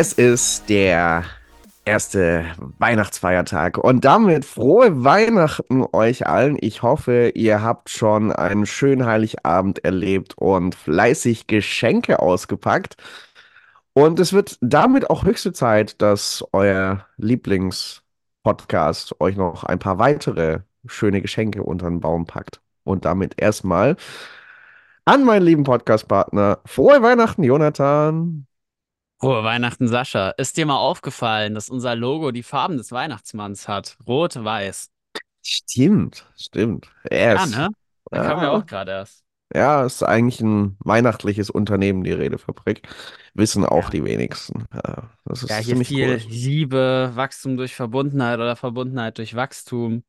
Es ist der erste Weihnachtsfeiertag und damit frohe Weihnachten euch allen. Ich hoffe, ihr habt schon einen schönen Heiligabend erlebt und fleißig Geschenke ausgepackt. Und es wird damit auch höchste Zeit, dass euer Lieblingspodcast euch noch ein paar weitere schöne Geschenke unter den Baum packt. Und damit erstmal an meinen lieben Podcastpartner. Frohe Weihnachten, Jonathan. Frohe Weihnachten, Sascha. Ist dir mal aufgefallen, dass unser Logo die Farben des Weihnachtsmanns hat? Rot, weiß. Stimmt, stimmt. Er Ja, ist, ne? Da kam ja ja, auch gerade erst. ja, ist eigentlich ein weihnachtliches Unternehmen, die Redefabrik. Wissen auch Ja. die wenigsten. Ja, das Ja, ist hier ziemlich viel cool. Liebe, Wachstum durch Verbundenheit oder Verbundenheit durch Wachstum.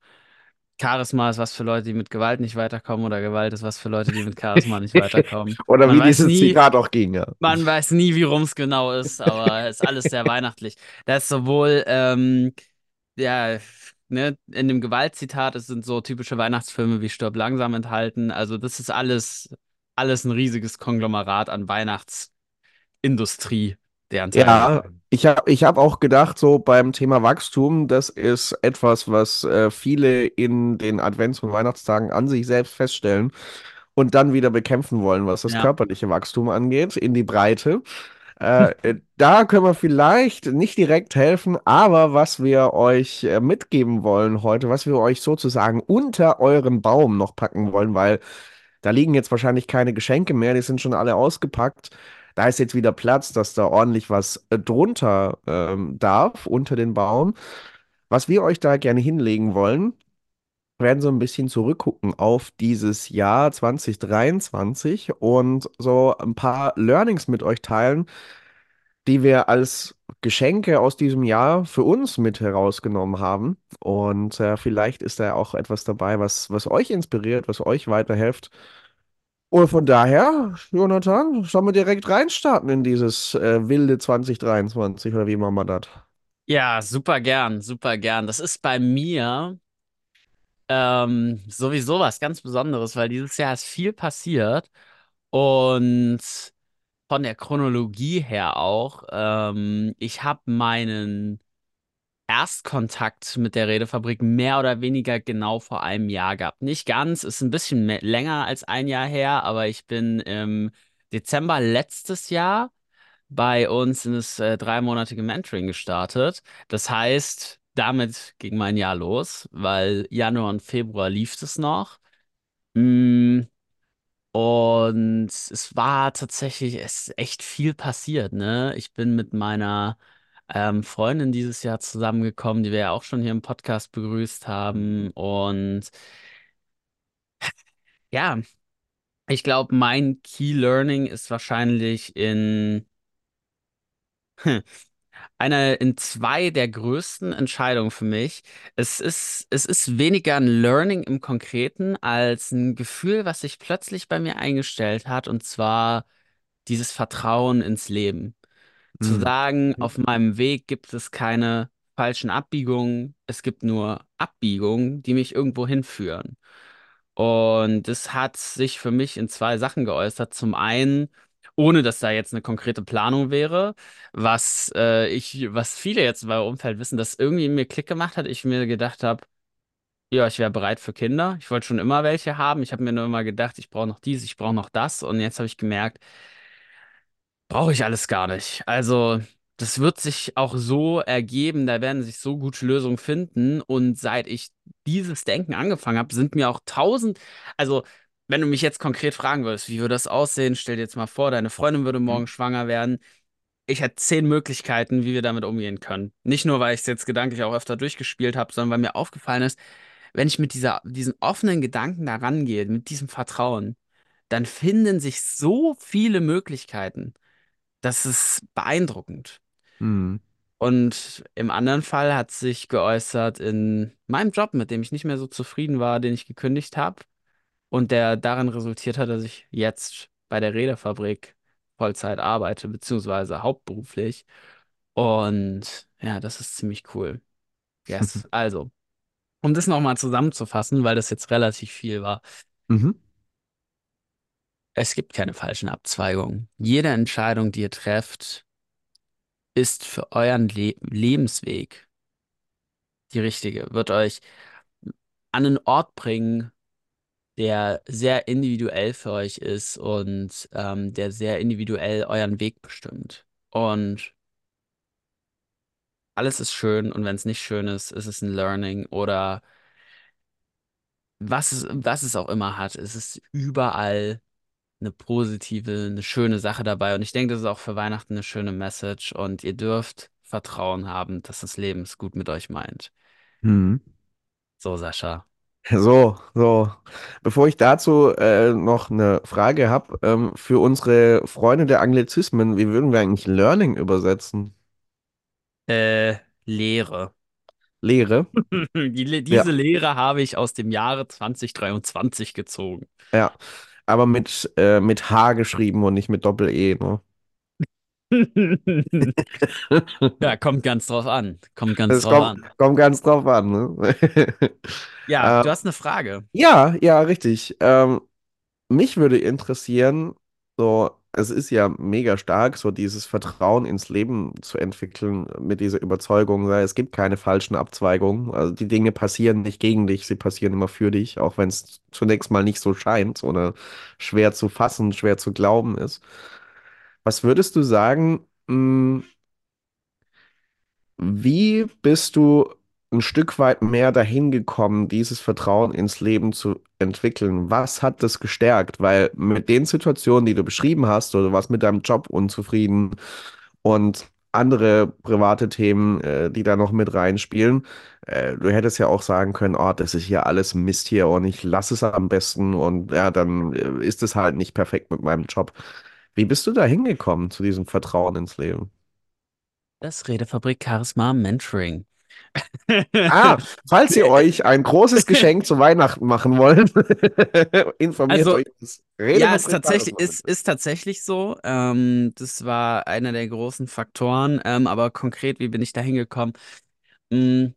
Charisma ist was für Leute, die mit Gewalt nicht weiterkommen oder Gewalt ist was für Leute, die mit Charisma nicht weiterkommen. Oder Man wie dieses nie, Zitat auch ging, ja. man weiß nie, wie rum es genau ist, aber es ist alles sehr weihnachtlich. Da ist sowohl, ähm, ja, ne, in dem Gewaltzitat, es sind so typische Weihnachtsfilme wie Stirb langsam enthalten. Also das ist alles, alles ein riesiges Konglomerat an Weihnachtsindustrie, deren Teil wir Ja, ich habe ich hab auch gedacht, so beim Thema Wachstum, das ist etwas, was äh, viele in den Advents- und Weihnachtstagen an sich selbst feststellen und dann wieder bekämpfen wollen, was das Ja. körperliche Wachstum angeht, in die Breite. Äh, äh, da können wir vielleicht nicht direkt helfen, aber was wir euch äh, mitgeben wollen heute, was wir euch sozusagen unter euren Baum noch packen wollen, weil da liegen jetzt wahrscheinlich keine Geschenke mehr, die sind schon alle ausgepackt. Da ist jetzt wieder Platz, dass da ordentlich was äh, drunter ähm, darf, unter den Baum. Was wir euch da gerne hinlegen wollen, werden so ein bisschen zurückgucken auf dieses Jahr 2023 und so ein paar Learnings mit euch teilen, die wir als Geschenke aus diesem Jahr für uns mit herausgenommen haben. Und äh, vielleicht ist da auch etwas dabei, was, was euch inspiriert, was euch weiterhilft. Und von daher, Jonathan, sollen wir direkt reinstarten in dieses äh, wilde 2023 oder wie machen wir das? Ja, super gern, super gern. Das ist bei mir ähm, sowieso was ganz Besonderes, weil dieses Jahr ist viel passiert und von der Chronologie her auch. Ähm, ich habe meinen Erstkontakt mit der Redefabrik mehr oder weniger genau vor einem Jahr gehabt. Nicht ganz, ist ein bisschen mehr, länger als ein Jahr her, aber ich bin im Dezember letztes Jahr bei uns in das äh, dreimonatige Mentoring gestartet. Das heißt, damit ging mein Jahr los, weil Januar und Februar lief es noch. Mm, und es war tatsächlich, es ist echt viel passiert, ne? Ich bin mit meiner ähm, Freundin dieses Jahr zusammengekommen, die wir ja auch schon hier im Podcast begrüßt haben. Und ja, ich glaube, mein Key Learning ist wahrscheinlich in einer, in zwei der größten Entscheidungen für mich. Es ist, es ist weniger ein Learning im Konkreten als ein Gefühl, was sich plötzlich bei mir eingestellt hat, und zwar dieses Vertrauen ins Leben. Zu Hm. sagen, auf meinem Weg gibt es keine falschen Abbiegungen, es gibt nur Abbiegungen, die mich irgendwo hinführen. Und das hat sich für mich in zwei Sachen geäußert. Zum einen, ohne dass da jetzt eine konkrete Planung wäre, was äh, ich, was viele jetzt in meinem Umfeld wissen, dass irgendwie mir Klick gemacht hat, ich mir gedacht habe, ja, ich wäre bereit für Kinder. Ich wollte schon immer welche haben. Ich habe mir nur immer gedacht, ich brauche noch dies, ich brauche noch das. Und jetzt habe ich gemerkt, Brauche ich alles gar nicht. Also, das wird sich auch so ergeben, da werden sich so gute Lösungen finden. Und seit ich dieses Denken angefangen habe, sind mir auch tausend, also, wenn du mich jetzt konkret fragen würdest, wie würde das aussehen? Stell dir jetzt mal vor, deine Freundin würde morgen schwanger werden. Ich hätte zehn Möglichkeiten, wie wir damit umgehen können. Nicht nur, weil ich es jetzt gedanklich auch öfter durchgespielt habe, sondern weil mir aufgefallen ist, wenn ich mit dieser, diesen offenen Gedanken da rangehe, mit diesem Vertrauen, dann finden sich so viele Möglichkeiten. Das ist beeindruckend. Hm. Und im anderen Fall hat sich geäußert in meinem Job, mit dem ich nicht mehr so zufrieden war, den ich gekündigt habe und der darin resultiert hat, dass ich jetzt bei der Redefabrik Vollzeit arbeite, beziehungsweise hauptberuflich. Und ja, das ist ziemlich cool. Yes. Also, um das nochmal zusammenzufassen, weil das jetzt relativ viel war. Mhm. Es gibt keine falschen Abzweigungen. Jede Entscheidung, die ihr trefft, ist für euren Le Lebensweg die richtige, wird euch an einen Ort bringen, der sehr individuell für euch ist und ähm, der sehr individuell euren Weg bestimmt. Und alles ist schön und wenn es nicht schön ist, ist es ein Learning oder was es, was es auch immer hat. Es ist überall eine positive, eine schöne Sache dabei. Und ich denke, das ist auch für Weihnachten eine schöne Message und ihr dürft Vertrauen haben, dass das Leben es gut mit euch meint. Hm. So, Sascha. So, so. Bevor ich dazu äh, noch eine Frage habe, ähm, für unsere Freunde der Anglizismen, wie würden wir eigentlich Learning übersetzen? Äh, Lehre. Lehre? Die, diese Ja, Lehre habe ich aus dem Jahre 2023 gezogen. ja. Aber mit, äh, mit H geschrieben und nicht mit Doppel-E, ne? Ja, kommt ganz drauf an. Kommt ganz Das drauf kommt, an. kommt ganz drauf an, ne? Ja, Äh, du hast eine Frage. ja, ja, richtig. Ähm, Mich würde interessieren, so, es ist ja mega stark, so dieses Vertrauen ins Leben zu entwickeln mit dieser Überzeugung, es gibt keine falschen Abzweigungen. Also die Dinge passieren nicht gegen dich, sie passieren immer für dich, auch wenn es zunächst mal nicht so scheint oder schwer zu fassen, schwer zu glauben ist. Was würdest du sagen, mh, wie bist du ein Stück weit mehr dahin gekommen, dieses Vertrauen ins Leben zu entwickeln? Was hat das gestärkt? Weil mit den Situationen, die du beschrieben hast, oder du warst mit deinem Job unzufrieden und andere private Themen, äh, die da noch mit reinspielen, äh, du hättest ja auch sagen können, oh, das ist hier alles Mist hier und ich lasse es am besten und ja, dann äh, ist es halt nicht perfekt mit meinem Job. Wie bist du da hingekommen zu diesem Vertrauen ins Leben? Das Redefabrik Charisma Mentoring. Ah, falls ihr euch ein großes Geschenk zu Weihnachten machen wollt, informiert Also, euch das ja, ist Redefabrik tatsächlich, ist, ist tatsächlich so. Ähm, das war einer der großen Faktoren. Ähm, aber konkret, wie bin ich da hingekommen? Mm,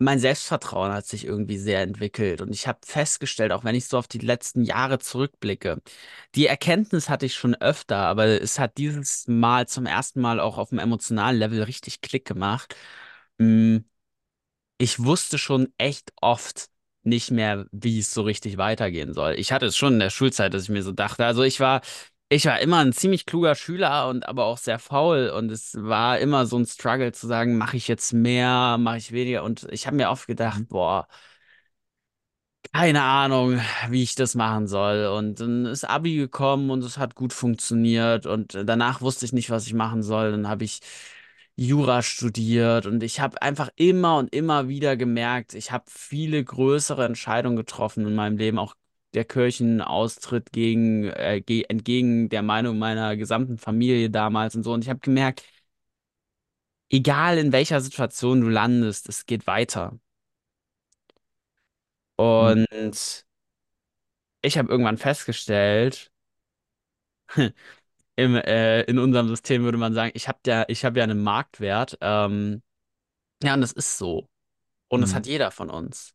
mein Selbstvertrauen hat sich irgendwie sehr entwickelt und ich habe festgestellt, auch wenn ich so auf die letzten Jahre zurückblicke, die Erkenntnis hatte ich schon öfter, aber es hat dieses Mal zum ersten Mal auch auf dem emotionalen Level richtig Klick gemacht. Mm, ich wusste schon echt oft nicht mehr, wie es so richtig weitergehen soll. Ich hatte es schon in der Schulzeit, dass ich mir so dachte, also ich war ich war immer ein ziemlich kluger Schüler und aber auch sehr faul und es war immer so ein Struggle zu sagen, mache ich jetzt mehr, mache ich weniger und ich habe mir oft gedacht, Mhm. boah, keine Ahnung, wie ich das machen soll. Und dann ist Abi gekommen und es hat gut funktioniert. Und danach wusste ich nicht, was ich machen soll. Dann habe ich Jura studiert und ich habe einfach immer und immer wieder gemerkt, ich habe viele größere Entscheidungen getroffen in meinem Leben, auch der Kirchenaustritt gegen, äh, ge entgegen der Meinung meiner gesamten Familie damals und so. Und ich habe gemerkt, egal in welcher Situation du landest, es geht weiter. Mhm. Und ich habe irgendwann festgestellt, im, äh, in unserem System würde man sagen, ich habe ja, ich habe ja einen Marktwert. Ähm, ja, und das ist so. Und das hat Mhm. jeder von uns.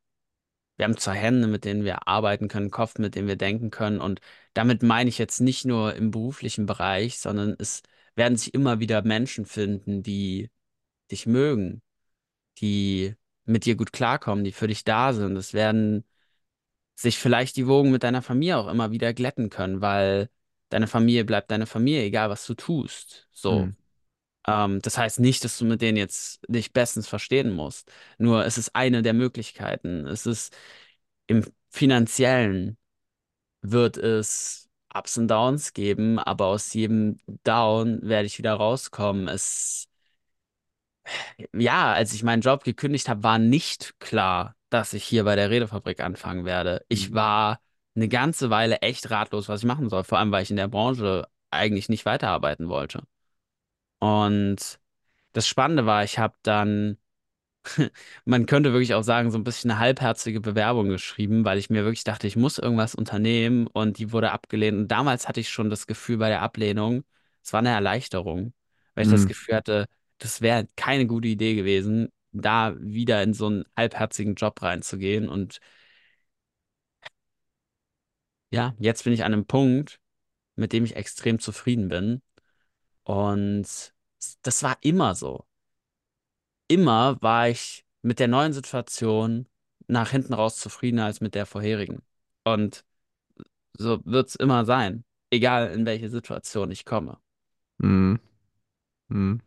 Wir haben zwei Hände, mit denen wir arbeiten können, Kopf, mit dem wir denken können. Und damit meine ich jetzt nicht nur im beruflichen Bereich, sondern es werden sich immer wieder Menschen finden, die dich mögen, die mit dir gut klarkommen, die für dich da sind. Es werden sich vielleicht die Wogen mit deiner Familie auch immer wieder glätten können, weil deine Familie bleibt deine Familie, egal was du tust. So. Mhm. Ähm, das heißt nicht, dass du mit denen jetzt dich bestens verstehen musst. Nur es ist eine der Möglichkeiten. Es ist im Finanziellen wird es Ups und Downs geben, aber aus jedem Down werde ich wieder rauskommen. Es ja, als ich meinen Job gekündigt habe, war nicht klar, dass ich hier bei der Redefabrik anfangen werde. Ich Mhm. war eine ganze Weile echt ratlos, was ich machen soll, vor allem weil ich in der Branche eigentlich nicht weiterarbeiten wollte. Und das Spannende war, ich habe dann, man könnte wirklich auch sagen, so ein bisschen eine halbherzige Bewerbung geschrieben, weil ich mir wirklich dachte, ich muss irgendwas unternehmen und die wurde abgelehnt. Und damals hatte ich schon das Gefühl bei der Ablehnung, es war eine Erleichterung, weil ich das Mhm. Gefühl hatte, das wäre keine gute Idee gewesen, da wieder in so einen halbherzigen Job reinzugehen. Und ja, jetzt bin ich an einem Punkt, mit dem ich extrem zufrieden bin. Und das war immer so. Immer war ich mit der neuen Situation nach hinten raus zufriedener als mit der vorherigen. Und so wird es immer sein, egal in welche Situation ich komme. Mhm. Mhm.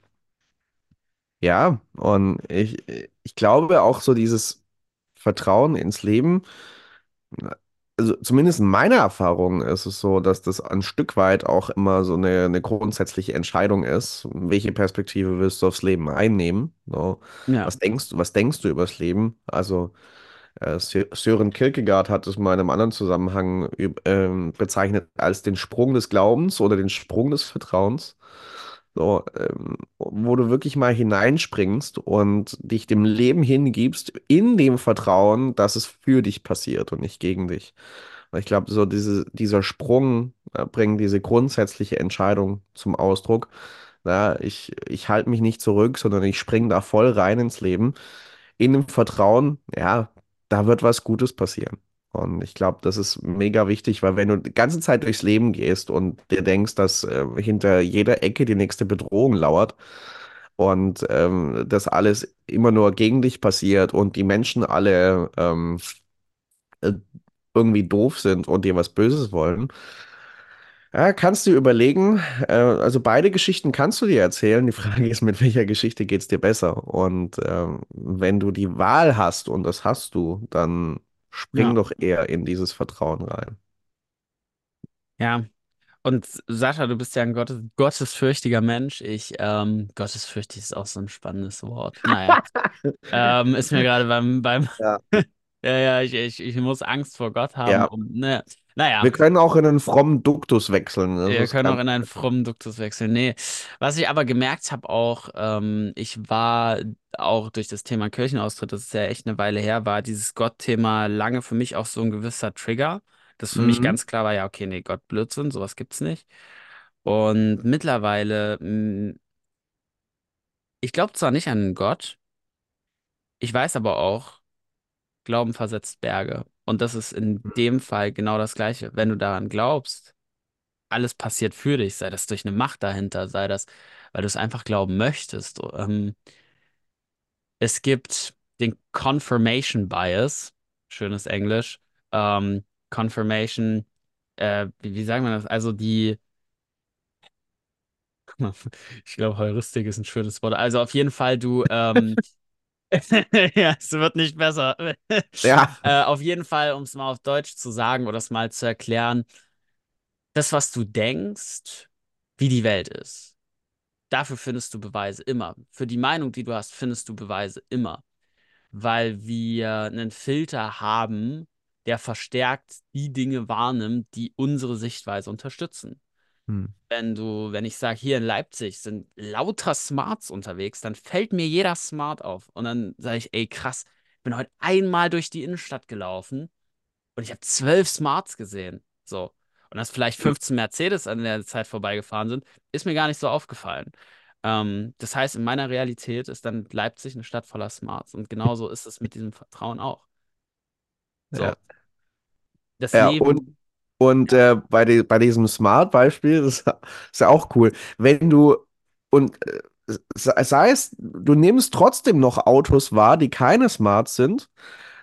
Ja, und ich, ich glaube auch so dieses Vertrauen ins Leben, also zumindest in meiner Erfahrung ist es so, dass das ein Stück weit auch immer so eine, eine grundsätzliche Entscheidung ist. Welche Perspektive willst du aufs Leben einnehmen? So, Ja, was denkst du, was denkst du übers Leben? Also äh, Sö- Søren Kierkegaard hat es mal in einem anderen Zusammenhang ähm, bezeichnet als den Sprung des Glaubens oder den Sprung des Vertrauens. So, ähm, wo du wirklich mal hineinspringst und dich dem Leben hingibst, in dem Vertrauen, dass es für dich passiert und nicht gegen dich. Und ich glaube, so diese, dieser Sprung äh, bringt diese grundsätzliche Entscheidung zum Ausdruck. Ja, ich, ich halte mich nicht zurück, sondern ich springe da voll rein ins Leben in dem Vertrauen, ja, da wird was Gutes passieren. Und ich glaube, das ist mega wichtig, weil wenn du die ganze Zeit durchs Leben gehst und dir denkst, dass äh, hinter jeder Ecke die nächste Bedrohung lauert und ähm, das alles immer nur gegen dich passiert und die Menschen alle ähm, äh, irgendwie doof sind und dir was Böses wollen, ja, kannst du überlegen, äh, also beide Geschichten kannst du dir erzählen. Die Frage ist, mit welcher Geschichte geht es dir besser? Und ähm, wenn du die Wahl hast, und das hast du, dann spring ja, doch eher in dieses Vertrauen rein. ja. Und Sascha, du bist ja ein Gottes, gottesfürchtiger Mensch. Ich, ähm, gottesfürchtig ist auch so ein spannendes Wort. Naja, ähm, ist mir gerade beim, beim, Ja. Ja, ja, ich, ich, ich muss Angst vor Gott haben, Ja, um, ne, naja. wir können auch in einen frommen Duktus wechseln. Das Wir können auch in einen frommen Duktus wechseln. Nee, was ich aber gemerkt habe auch, ähm, ich war auch durch das Thema Kirchenaustritt, das ist ja echt eine Weile her, war dieses Gott-Thema lange für mich auch so ein gewisser Trigger, das für mich Mhm. ganz klar war, ja, okay, nee, Gott, Blödsinn, sowas gibt's nicht. Und mittlerweile, mh, ich glaube zwar nicht an Gott, ich weiß aber auch, Glauben versetzt Berge. Und das ist in dem Fall genau das Gleiche. Wenn du daran glaubst, alles passiert für dich, sei das durch eine Macht dahinter, sei das, weil du es einfach glauben möchtest. Ähm, es gibt den Confirmation Bias, schönes Englisch. Ähm, Confirmation, äh, wie, wie sagen wir das? Also die, ich glaube, Heuristik ist ein schönes Wort. Also auf jeden Fall, du, ähm, ja, es wird nicht besser. Ja. Äh, auf jeden Fall, um es mal auf Deutsch zu sagen oder es mal zu erklären, das, was du denkst, wie die Welt ist. Dafür findest du Beweise immer. Für die Meinung, die du hast, findest du Beweise immer. Weil wir einen Filter haben, der verstärkt die Dinge wahrnimmt, die unsere Sichtweise unterstützen. Hm. Wenn du, wenn ich sage, hier in Leipzig sind lauter Smarts unterwegs, dann fällt mir jeder Smart auf. Und dann sage ich, ey, krass, ich bin heute einmal durch die Innenstadt gelaufen und ich habe zwölf Smarts gesehen. So. Und dass vielleicht 15 Mercedes an der Zeit vorbeigefahren sind, ist mir gar nicht so aufgefallen. Ähm, das heißt, in meiner Realität ist dann Leipzig eine Stadt voller Smarts. Und genauso ist es mit diesem Vertrauen auch. Ja. So. Das Ja, und Leben, Und äh, bei, de, bei diesem Smart-Beispiel, das ist ja auch cool, wenn du, und äh, se- sei es, du nimmst trotzdem noch Autos wahr, die keine Smart sind,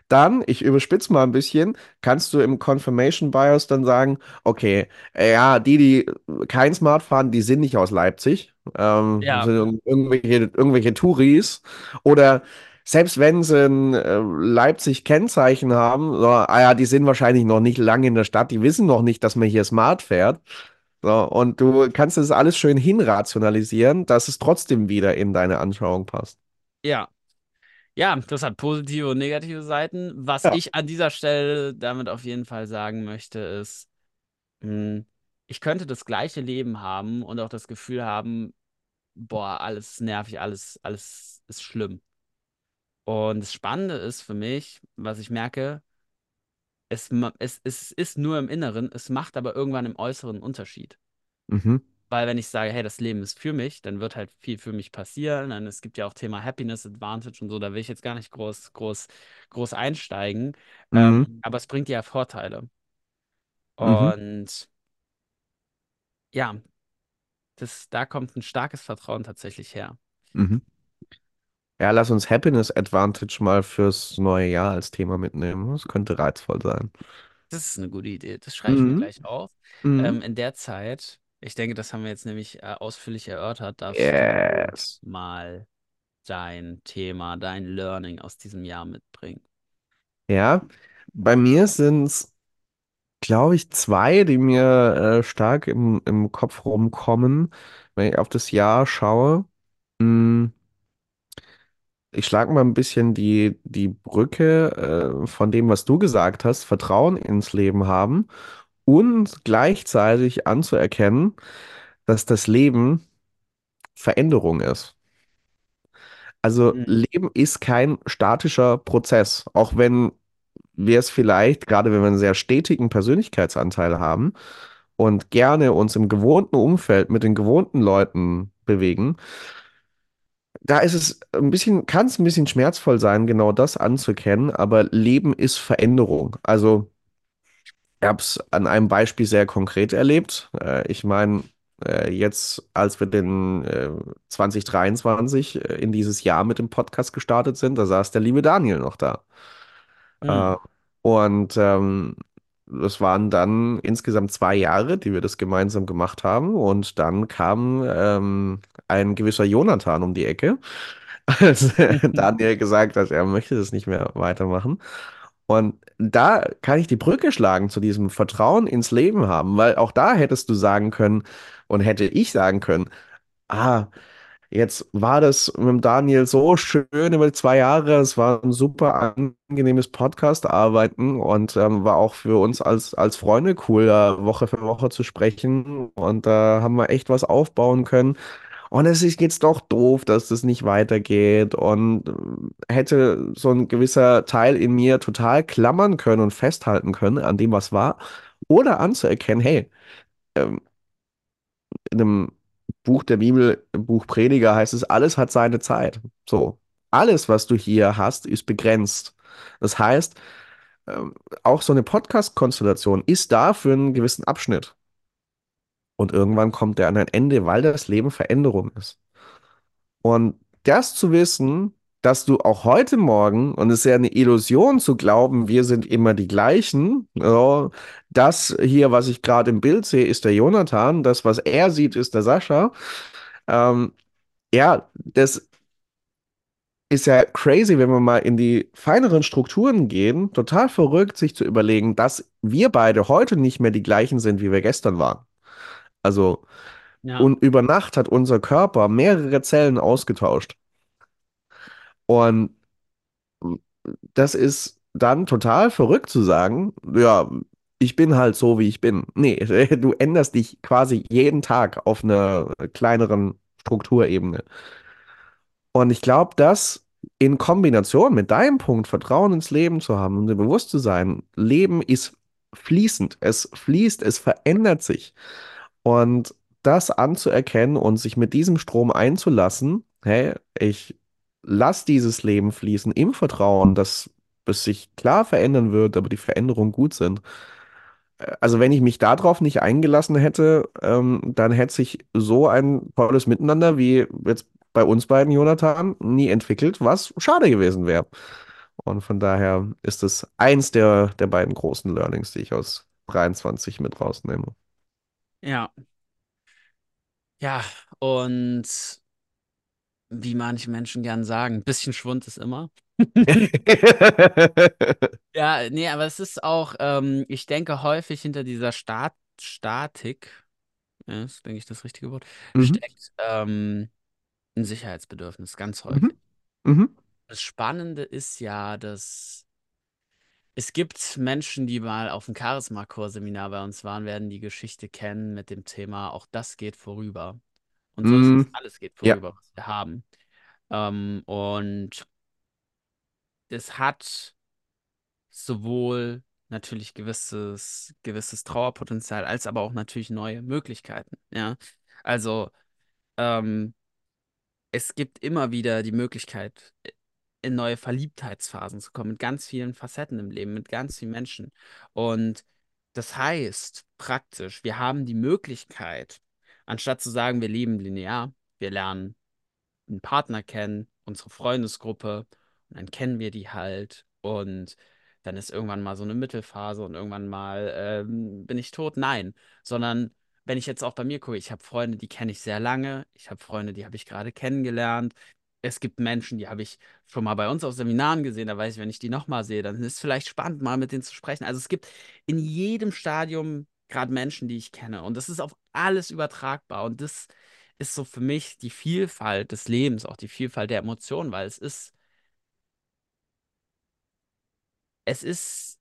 dann, ich überspitze mal ein bisschen, kannst du im Confirmation Bias dann sagen, okay, äh, ja, die, die kein Smart fahren, die sind nicht aus Leipzig, ähm, ja, sind irg- irgendwelche, irgendwelche Touris. Oder selbst wenn sie ein äh, Leipzig-Kennzeichen haben, so, ah ja, die sind wahrscheinlich noch nicht lange in der Stadt, die wissen noch nicht, dass man hier Smart fährt. So, und du kannst das alles schön hinrationalisieren, dass es trotzdem wieder in deine Anschauung passt. ja. Ja, das hat positive und negative Seiten. Was Ja. ich an dieser Stelle damit auf jeden Fall sagen möchte, ist, mh, ich könnte das gleiche Leben haben und auch das Gefühl haben, boah, alles nervig, alles, alles ist schlimm. Und das Spannende ist für mich, was ich merke, es, es, es ist nur im Inneren, es macht aber irgendwann im Äußeren einen Unterschied. Mhm. Weil wenn ich sage, hey, das Leben ist für mich, dann wird halt viel für mich passieren. Dann, es gibt ja auch Thema Happiness Advantage und so, da will ich jetzt gar nicht groß, groß, groß einsteigen. Mhm. Ähm, aber es bringt ja Vorteile. Mhm. Und ja, das, da kommt ein starkes Vertrauen tatsächlich her. Mhm. Ja, lass uns Happiness Advantage mal fürs neue Jahr als Thema mitnehmen. Das könnte reizvoll sein. Das ist eine gute Idee. Das schreibe ich mir Mhm. gleich auf. Mhm. Ähm, in der Zeit, ich denke, das haben wir jetzt nämlich äh, ausführlich erörtert, darfst du Yes. mal dein Thema, dein Learning aus diesem Jahr mitbringen. Ja, bei mir sind es, glaube ich, zwei, die mir äh, stark im, im Kopf rumkommen, wenn ich auf das Jahr schaue. Mm, Ich schlage mal ein bisschen die, die Brücke äh, von dem, was du gesagt hast, Vertrauen ins Leben haben und gleichzeitig anzuerkennen, dass das Leben Veränderung ist. Also Mhm. Leben ist kein statischer Prozess, auch wenn wir es vielleicht, gerade wenn wir einen sehr stetigen Persönlichkeitsanteil haben und gerne uns im gewohnten Umfeld mit den gewohnten Leuten bewegen, da ist es ein bisschen, kann es ein bisschen schmerzvoll sein, genau das anzuerkennen, aber Leben ist Veränderung. Also ich habe es an einem Beispiel sehr konkret erlebt. Äh, ich meine, äh, jetzt, als wir den äh, 2023 äh, in dieses Jahr mit dem Podcast gestartet sind, da saß der liebe Daniel noch da. Äh, Mhm. und ähm, das waren dann insgesamt zwei Jahre, die wir das gemeinsam gemacht haben. Und dann kam ähm, ein gewisser Jonathan um die Ecke, als Daniel gesagt hat, er möchte das nicht mehr weitermachen. Und da kann ich die Brücke schlagen zu diesem Vertrauen ins Leben haben, weil auch da hättest du sagen können und hätte ich sagen können, ah, Jetzt war das mit Daniel so schön über zwei Jahre. Es war ein super angenehmes Podcast-Arbeiten und ähm, war auch für uns als, als Freunde cool, da Woche für Woche zu sprechen. Und da haben wir echt was aufbauen können. Und es ist jetzt doch doof, dass das nicht weitergeht. Und äh, hätte so ein gewisser Teil in mir total klammern können und festhalten können an dem, was war. Oder anzuerkennen, hey, ähm, in einem Buch der Bibel, Buch Prediger heißt es, alles hat seine Zeit. So, alles, was du hier hast, ist begrenzt. Das heißt, ähm, auch so eine Podcast-Konstellation ist da für einen gewissen Abschnitt. Und irgendwann kommt der an ein Ende, weil das Leben Veränderung ist. Und das zu wissen, dass du auch heute Morgen, und es ist ja eine Illusion zu glauben, wir sind immer die gleichen, ja, das hier, was ich gerade im Bild sehe, ist der Jonathan, das, was er sieht, ist der Sascha. Ähm, ja, das ist ja crazy, wenn wir mal in die feineren Strukturen gehen. Total verrückt, sich zu überlegen, dass wir beide heute nicht mehr die gleichen sind, wie wir gestern waren. Also, Ja, und über Nacht hat unser Körper mehrere Zellen ausgetauscht. Und das ist dann total verrückt zu sagen, ja, ich bin halt so, wie ich bin. Nee, du änderst dich quasi jeden Tag auf einer kleineren Strukturebene. Und ich glaube, das in Kombination mit deinem Punkt, Vertrauen ins Leben zu haben und dir bewusst zu sein, Leben ist fließend, es fließt, es verändert sich. Und das anzuerkennen und sich mit diesem Strom einzulassen, hey, ich lasse dieses Leben fließen im Vertrauen, dass es sich klar verändern wird, aber die Veränderungen gut sind. Also wenn ich mich darauf nicht eingelassen hätte, ähm, dann hätte sich so ein tolles Miteinander wie jetzt bei uns beiden, Jonathan, nie entwickelt, was schade gewesen wäre. Und von daher ist es eins der, der beiden großen Learnings, die ich aus 23 mit rausnehme. Ja, ja. Und wie manche Menschen gern sagen, ein bisschen Schwund ist immer. Ja, nee, aber es ist auch, ähm, ich denke häufig hinter dieser Stat Statik, ja, ist, denke ich, das richtige Wort, Mhm, steckt ähm, ein Sicherheitsbedürfnis, ganz mhm, häufig. mhm, Das Spannende ist ja, dass es gibt Menschen, die mal auf dem Charisma-Core-Seminar bei uns waren, werden die Geschichte kennen mit dem Thema, auch das geht vorüber. Und so ist es, alles geht Ja. vorüber, was wir haben. Ähm, und es hat sowohl natürlich gewisses, gewisses Trauerpotenzial, als aber auch natürlich neue Möglichkeiten. Ja, also ähm, es gibt immer wieder die Möglichkeit, in neue Verliebtheitsphasen zu kommen, mit ganz vielen Facetten im Leben, mit ganz vielen Menschen. Und das heißt praktisch, wir haben die Möglichkeit, Anstatt zu sagen, wir leben linear, wir lernen einen Partner kennen, unsere Freundesgruppe, und dann kennen wir die halt und dann ist irgendwann mal so eine Mittelphase und irgendwann mal ähm, bin ich tot. Nein, sondern wenn ich jetzt auch bei mir gucke, ich habe Freunde, die kenne ich sehr lange, ich habe Freunde, die habe ich gerade kennengelernt. Es gibt Menschen, die habe ich schon mal bei uns auf Seminaren gesehen, da weiß ich, wenn ich die nochmal sehe, dann ist es vielleicht spannend, mal mit denen zu sprechen. Also es gibt in jedem Stadium gerade Menschen, die ich kenne und das ist auf alles übertragbar und das ist so für mich die Vielfalt des Lebens, auch die Vielfalt der Emotionen, weil es ist, es ist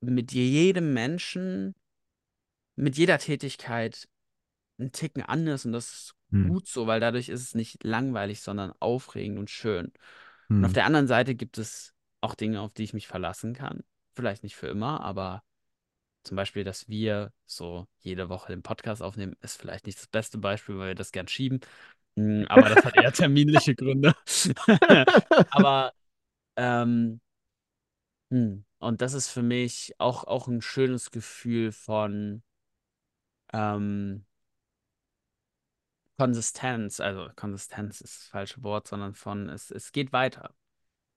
mit jedem Menschen, mit jeder Tätigkeit ein Ticken anders und das ist Hm. gut so, weil dadurch ist es nicht langweilig, sondern aufregend und schön. Und auf Hm. der anderen Seite gibt es auch Dinge, auf die ich mich verlassen kann. Vielleicht nicht für immer, aber zum Beispiel, dass wir so jede Woche den Podcast aufnehmen, ist vielleicht nicht das beste Beispiel, weil wir das gern schieben. Mm, Aber das hat eher terminliche Gründe. Aber ähm, hm, und das ist für mich auch, auch ein schönes Gefühl von ähm, Konsistenz. Also Konsistenz ist das falsche Wort, sondern von es, es geht weiter.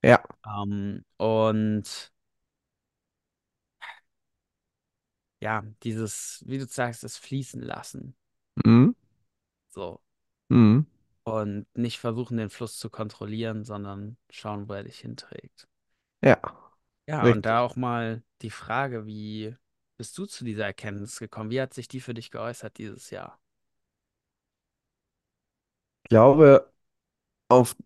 Ja. Ähm, und ja, dieses, wie du sagst, das Fließen lassen. Hm. So. Hm. Und nicht versuchen, den Fluss zu kontrollieren, sondern schauen, wo er dich hinträgt. Ja, Ja, und da richtig. auch mal die Frage, wie bist du zu dieser Erkenntnis gekommen? Wie hat sich die für dich geäußert dieses Jahr? Ich glaube, auf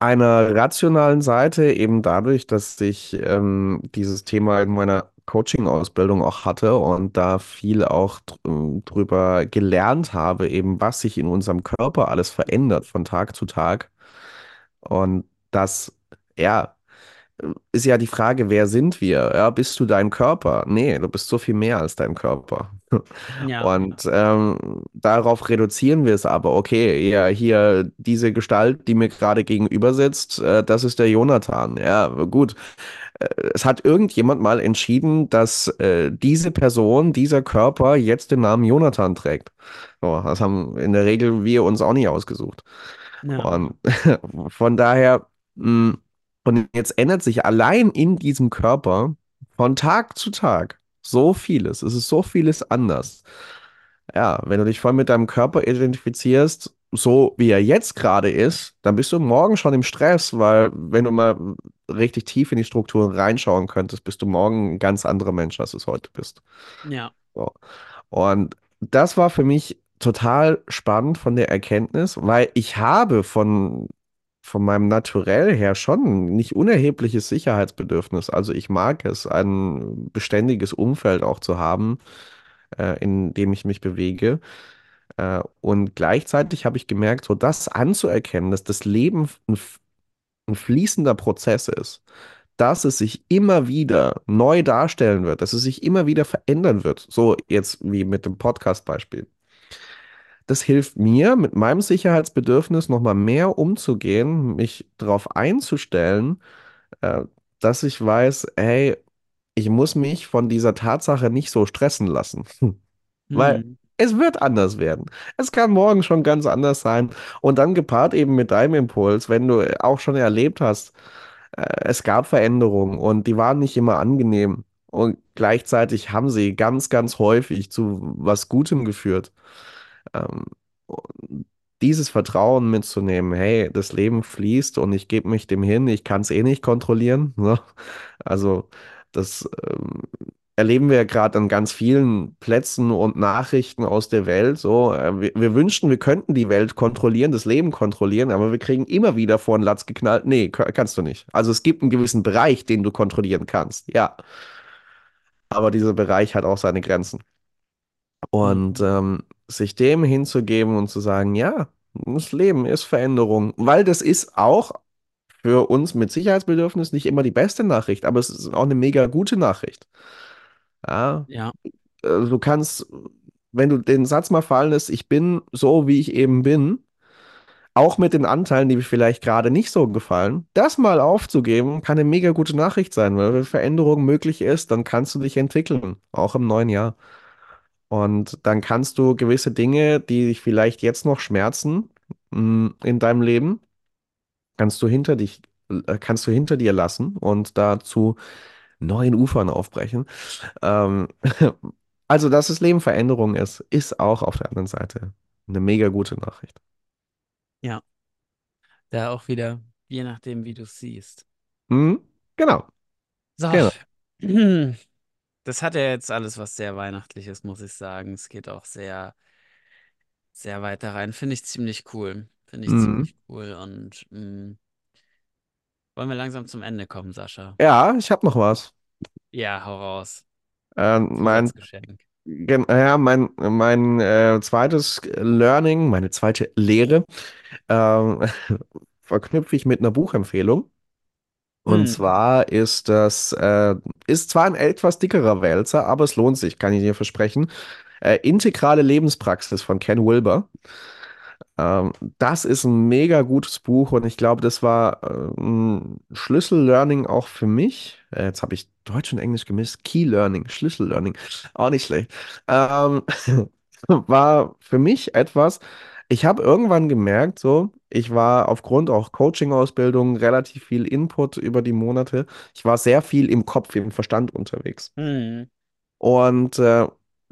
einer rationalen Seite eben dadurch, dass ich ähm, dieses Thema in meiner Coaching-Ausbildung auch hatte und da viel auch dr- drüber gelernt habe, eben was sich in unserem Körper alles verändert von Tag zu Tag. Und das, ja, ist ja die Frage, wer sind wir? Ja, bist du dein Körper? Nee, du bist so viel mehr als dein Körper. Ja, Und ähm, darauf reduzieren wir es aber. Okay, ja, hier diese Gestalt, die mir gerade gegenüber sitzt, äh, das ist der Jonathan. Ja, gut. Äh, es hat irgendjemand mal entschieden, dass äh, diese Person, dieser Körper jetzt den Namen Jonathan trägt. So, das haben in der Regel wir uns auch nicht ausgesucht. ja, Und von daher, mh, und jetzt ändert sich allein in diesem Körper von Tag zu Tag so vieles. Es ist so vieles anders. Ja, wenn du dich voll mit deinem Körper identifizierst, so wie er jetzt gerade ist, dann bist du morgen schon im Stress, weil wenn du mal richtig tief in die Strukturen reinschauen könntest, bist du morgen ein ganz anderer Mensch, als du es heute bist. ja, So. Und das war für mich total spannend von der Erkenntnis, weil ich habe von, von meinem Naturell her schon nicht unerhebliches Sicherheitsbedürfnis. Also ich mag es, ein beständiges Umfeld auch zu haben, äh, in dem ich mich bewege. Äh, und gleichzeitig habe ich gemerkt, so das anzuerkennen, dass das Leben ein, ein fließender Prozess ist dass es sich immer wieder neu darstellen wird, dass es sich immer wieder verändern wird. So jetzt wie mit dem Podcast-Beispiel. Das hilft mir, mit meinem Sicherheitsbedürfnis nochmal mehr umzugehen, mich darauf einzustellen, äh, dass ich weiß, hey, ich muss mich von dieser Tatsache nicht so stressen lassen. Weil hm, es wird anders werden. Es kann morgen schon ganz anders sein. Und dann gepaart eben mit deinem Impuls, wenn du auch schon erlebt hast, äh, es gab Veränderungen und die waren nicht immer angenehm. Und gleichzeitig haben sie ganz, ganz häufig zu was Gutem geführt. Ähm, dieses Vertrauen mitzunehmen, hey, das Leben fließt und ich gebe mich dem hin, ich kann es eh nicht kontrollieren. Ne? Also das ähm, erleben wir ja gerade an ganz vielen Plätzen und Nachrichten aus der Welt. So, äh, wir, wir wünschten, wir könnten die Welt kontrollieren, das Leben kontrollieren, aber wir kriegen immer wieder vor den Latz geknallt. Nee, ka- kannst du nicht. Also es gibt einen gewissen Bereich, den du kontrollieren kannst. Ja, aber dieser Bereich hat auch seine Grenzen. Und hm, ähm, sich dem hinzugeben und zu sagen, ja, das Leben ist Veränderung, weil das ist auch für uns mit Sicherheitsbedürfnis nicht immer die beste Nachricht, aber es ist auch eine mega gute Nachricht. Ja, ja, äh, du kannst, wenn du den Satz mal fallen lässt, ich bin so, wie ich eben bin, auch mit den Anteilen, die mir vielleicht gerade nicht so gefallen, das mal aufzugeben, kann eine mega gute Nachricht sein, weil wenn Veränderung möglich ist, dann kannst du dich entwickeln, auch im neuen Jahr. Und dann kannst du gewisse Dinge, die dich vielleicht jetzt noch schmerzen, mh, in deinem Leben, kannst du hinter dich, äh, kannst du hinter dir lassen und dazu neuen Ufern aufbrechen. Ähm, also, dass das Leben Veränderung ist, ist auch auf der anderen Seite eine mega gute Nachricht. Ja, da auch wieder, je nachdem, wie du es siehst. Mhm, genau, So, genau. das hat ja jetzt alles was sehr Weihnachtliches, muss ich sagen. Es geht auch sehr, sehr weit da rein. Finde ich ziemlich cool. Finde ich Mhm. ziemlich cool. Und mh, wollen wir langsam zum Ende kommen, Sascha? Ja, ich habe noch was. Ja, hau raus. Äh, mein, gen- ja, mein, mein äh, zweites Learning, meine zweite Lehre, ähm, verknüpfe ich mit einer Buchempfehlung. Und Hm, zwar ist das, äh, ist zwar ein etwas dickerer Wälzer, aber es lohnt sich, kann ich dir versprechen. Äh, Integrale Lebenspraxis von Ken Wilber. Ähm, das ist ein mega gutes Buch und ich glaube, das war äh, ein Schlüssel-Learning auch für mich. Äh, jetzt habe ich Deutsch und Englisch gemischt. Key-Learning, Schlüssel-Learning, auch nicht schlecht. Ähm, war für mich etwas, ich habe irgendwann gemerkt, so, ich war aufgrund auch Coaching-Ausbildung relativ viel Input über die Monate. Ich war sehr viel im Kopf, im Verstand unterwegs. hm, Und äh,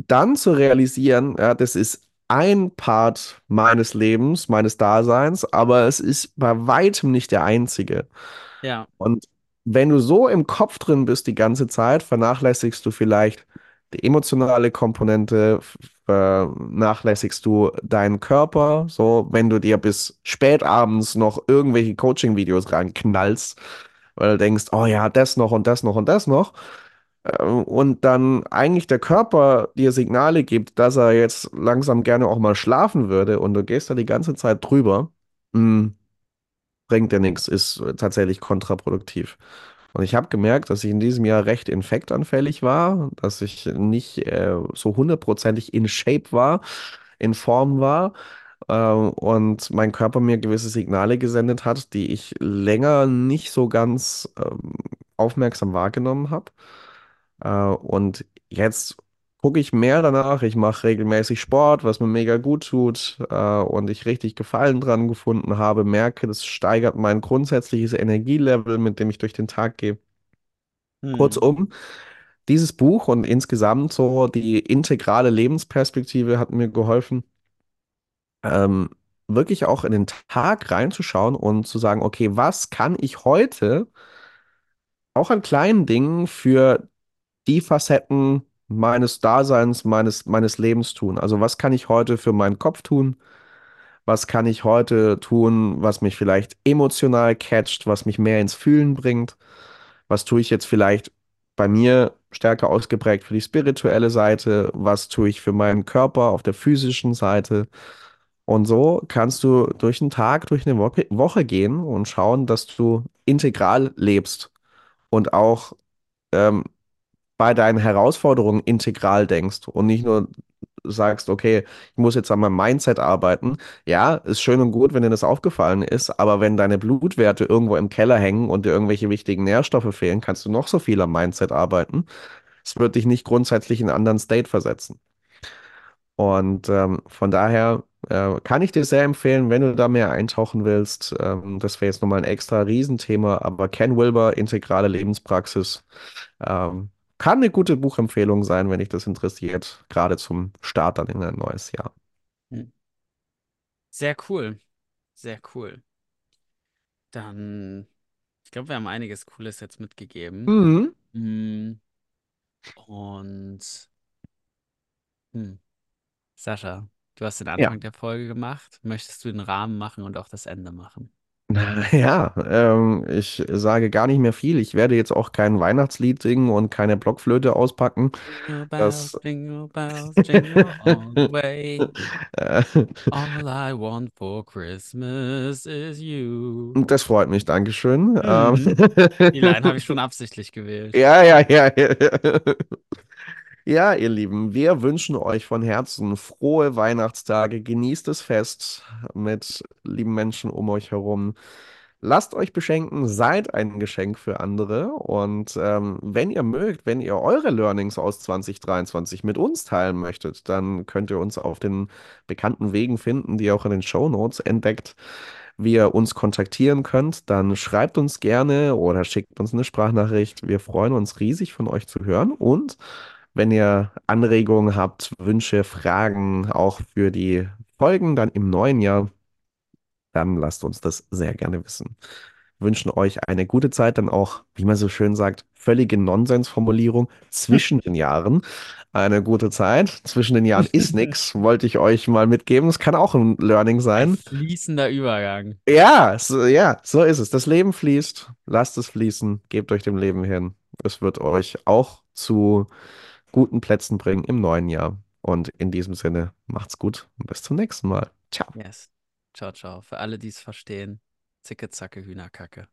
dann zu realisieren, ja, das ist ein Part meines Lebens, meines Daseins, aber es ist bei weitem nicht der einzige. ja, Und wenn du so im Kopf drin bist die ganze Zeit, vernachlässigst du vielleicht die emotionale Komponente, vernachlässigst du deinen Körper, so wenn du dir bis spät abends noch irgendwelche Coaching-Videos reinknallst, weil du denkst, oh ja, das noch und das noch und das noch. Äh, Und dann eigentlich der Körper dir Signale gibt, dass er jetzt langsam gerne auch mal schlafen würde und du gehst da die ganze Zeit drüber, mm, bringt dir nichts, ist tatsächlich kontraproduktiv. Und ich habe gemerkt, dass ich in diesem Jahr recht infektanfällig war, dass ich nicht äh, so hundertprozentig in Shape war, in Form war äh, und mein Körper mir gewisse Signale gesendet hat, die ich länger nicht so ganz ähm, aufmerksam wahrgenommen habe. Äh, und jetzt gucke ich mehr danach. Ich mache regelmäßig Sport, was mir mega gut tut äh, und ich richtig Gefallen dran gefunden habe. Merke, das steigert mein grundsätzliches Energielevel, mit dem ich durch den Tag gehe. hm, Kurzum, dieses Buch und insgesamt so die integrale Lebensperspektive hat mir geholfen, ähm, wirklich auch in den Tag reinzuschauen und zu sagen, okay, was kann ich heute auch an kleinen Dingen für die Facetten meines Daseins, meines, meines Lebens tun? Also was kann ich heute für meinen Kopf tun? Was kann ich heute tun, was mich vielleicht emotional catcht, was mich mehr ins Fühlen bringt? Was tue ich jetzt vielleicht bei mir stärker ausgeprägt für die spirituelle Seite? Was tue ich für meinen Körper auf der physischen Seite? Und so kannst du durch den Tag, durch eine Woche, Woche gehen und schauen, dass du integral lebst und auch ähm, bei deinen Herausforderungen integral denkst und nicht nur sagst, okay, ich muss jetzt an meinem Mindset arbeiten. Ja, ist schön und gut, wenn dir das aufgefallen ist, aber wenn deine Blutwerte irgendwo im Keller hängen und dir irgendwelche wichtigen Nährstoffe fehlen, kannst du noch so viel am Mindset arbeiten. Es wird dich nicht grundsätzlich in einen anderen State versetzen. Und ähm, von daher äh, kann ich dir sehr empfehlen, wenn du da mehr eintauchen willst. Ähm, das wäre jetzt nochmal ein extra Riesenthema, aber Ken Wilber, integrale Lebenspraxis, ähm, kann eine gute Buchempfehlung sein, wenn dich das interessiert, gerade zum Start dann in ein neues Jahr. hm. Sehr cool. Sehr cool. Dann, ich glaube, wir haben einiges Cooles jetzt mitgegeben. Mhm. Hm, Und hm, Sascha, du hast den Ja. Anfang der Folge gemacht. Möchtest du den Rahmen machen und auch das Ende machen? Ja, ähm, ich sage gar nicht mehr viel. Ich werde jetzt auch kein Weihnachtslied singen und keine Blockflöte auspacken. Jingle Das, bells, jingle bells, jingle all the way. äh, All I want for Christmas is you. das freut mich, Dankeschön. Ähm, Hm. Die Line habe ich schon absichtlich gewählt. ja, ja, ja, ja. Ja, ihr Lieben, wir wünschen euch von Herzen frohe Weihnachtstage. Genießt das Fest mit lieben Menschen um euch herum. Lasst euch beschenken, seid ein Geschenk für andere. Und ähm, wenn ihr mögt, wenn ihr eure Learnings aus 2023 mit uns teilen möchtet, dann könnt ihr uns auf den bekannten Wegen finden, die ihr auch in den Show Notes entdeckt, wie ihr uns kontaktieren könnt. Dann schreibt uns gerne oder schickt uns eine Sprachnachricht. Wir freuen uns riesig von euch zu hören. Und wenn ihr Anregungen habt, Wünsche, Fragen auch für die Folgen dann im neuen Jahr, dann lasst uns das sehr gerne wissen. Wünschen euch eine gute Zeit, dann auch, wie man so schön sagt, völlige Nonsensformulierung zwischen den Jahren. Eine gute Zeit. Zwischen den Jahren ist nichts, wollte ich euch mal mitgeben. Es kann auch ein Learning Ein sein. fließender Übergang. Ja, so, ja, so ist es. Das Leben fließt. Lasst es fließen. Gebt euch dem Leben hin. Es wird euch auch zu guten Plätzen bringen im neuen Jahr. Und in diesem Sinne, macht's gut und bis zum nächsten Mal. Ciao. Yes. Ciao, ciao. Für alle, die es verstehen. Zicke, zacke, Hühnerkacke.